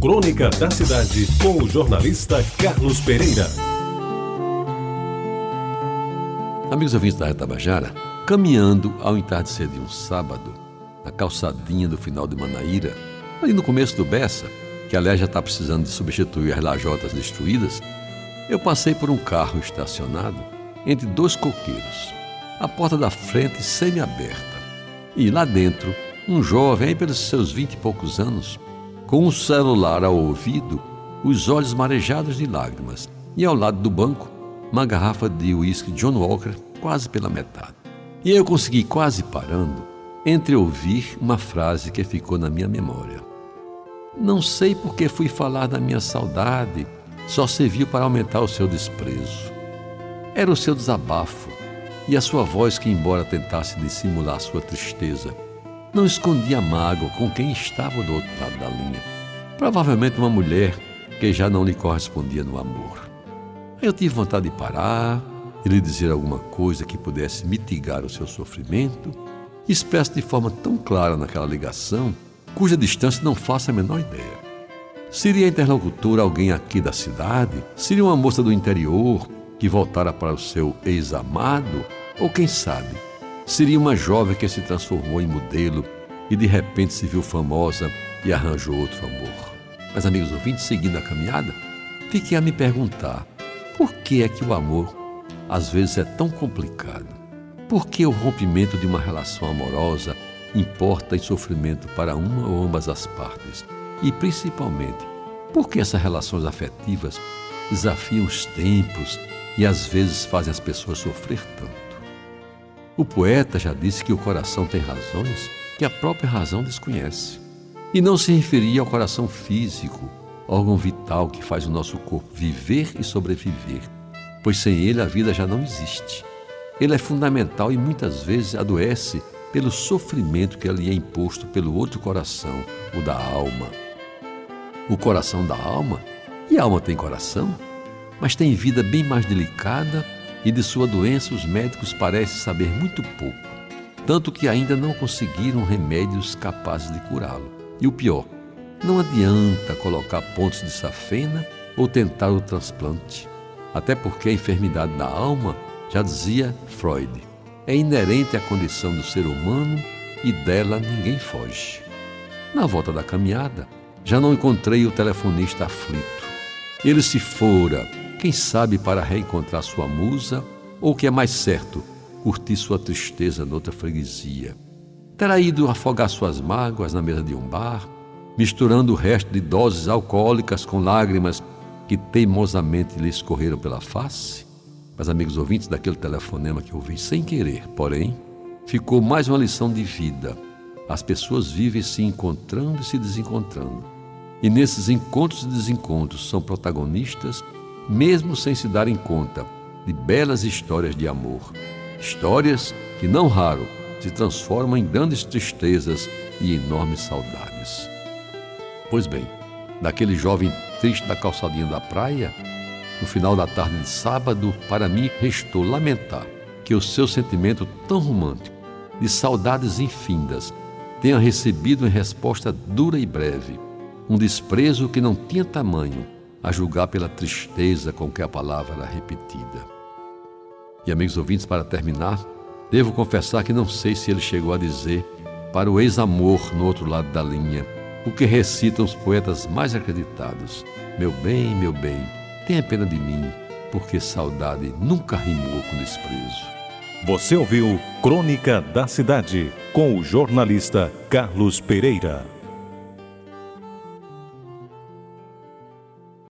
Crônica da Cidade, com o jornalista Carlos Pereira. Amigos ouvintes da Tabajara, caminhando ao entardecer de um sábado, na calçadinha do final de Manaíra, ali no começo do Bessa, que aliás já está precisando de substituir as lajotas destruídas, eu passei por um carro estacionado entre dois coqueiros, a porta da frente semi-aberta. E lá dentro, um jovem, aí pelos seus vinte e poucos anos, com um celular ao ouvido, os olhos marejados de lágrimas, e ao lado do banco, uma garrafa de uísque John Walker quase pela metade. E eu consegui, quase parando, entreouvir uma frase que ficou na minha memória. Não sei por que fui falar da minha saudade, só serviu para aumentar o seu desprezo. Era o seu desabafo e a sua voz que, embora tentasse dissimular sua tristeza, não escondia mágoa com quem estava do outro lado da linha. Provavelmente uma mulher que já não lhe correspondia no amor. Eu tive vontade de parar e lhe dizer alguma coisa que pudesse mitigar o seu sofrimento, expresso de forma tão clara naquela ligação, cuja distância não faço a menor ideia. Seria a interlocutora alguém aqui da cidade? Seria uma moça do interior que voltara para o seu ex-amado? Ou quem sabe, seria uma jovem que se transformou em modelo e de repente se viu famosa e arranjou outro amor. Mas, amigos ouvintes, seguindo a caminhada, fiquei a me perguntar: por que é que o amor às vezes é tão complicado? Por que o rompimento de uma relação amorosa importa em sofrimento para uma ou ambas as partes? E principalmente, por que essas relações afetivas desafiam os tempos e às vezes fazem as pessoas sofrer tanto? O poeta já disse que o coração tem razões que a própria razão desconhece. E não se referia ao coração físico, órgão vital que faz o nosso corpo viver e sobreviver, pois sem ele a vida já não existe. Ele é fundamental e muitas vezes adoece pelo sofrimento que lhe é imposto pelo outro coração, o da alma. O coração da alma, e a alma tem coração, mas tem vida bem mais delicada e de sua doença os médicos parecem saber muito pouco, tanto que ainda não conseguiram remédios capazes de curá-lo. E o pior, não adianta colocar pontos de safena ou tentar o transplante, até porque a enfermidade da alma, já dizia Freud, é inerente à condição do ser humano e dela ninguém foge. Na volta da caminhada, já não encontrei o telefonista aflito. Ele se fora, quem sabe para reencontrar sua musa, ou que é mais certo, curtir sua tristeza noutra freguesia. Terá ido afogar suas mágoas na mesa de um bar, misturando o resto de doses alcoólicas com lágrimas que teimosamente lhe escorreram pela face? Mas, amigos ouvintes, daquele telefonema que ouvi sem querer, porém, ficou mais uma lição de vida. As pessoas vivem se encontrando e se desencontrando. E nesses encontros e desencontros são protagonistas, mesmo sem se darem conta, de belas histórias de amor. Histórias que, não raro, se transformam em grandes tristezas e enormes saudades. Pois bem, daquele jovem triste da calçadinha da praia, no final da tarde de sábado, para mim restou lamentar que o seu sentimento tão romântico, de saudades infindas, tenha recebido em resposta dura e breve, um desprezo que não tinha tamanho, a julgar pela tristeza com que a palavra era repetida. E amigos ouvintes, para terminar, devo confessar que não sei se ele chegou a dizer para o ex-amor no outro lado da linha, o que recitam os poetas mais acreditados: Meu bem, meu bem, tenha pena de mim, porque saudade nunca rimou com desprezo. Você ouviu Crônica da Cidade com o jornalista Carlos Pereira.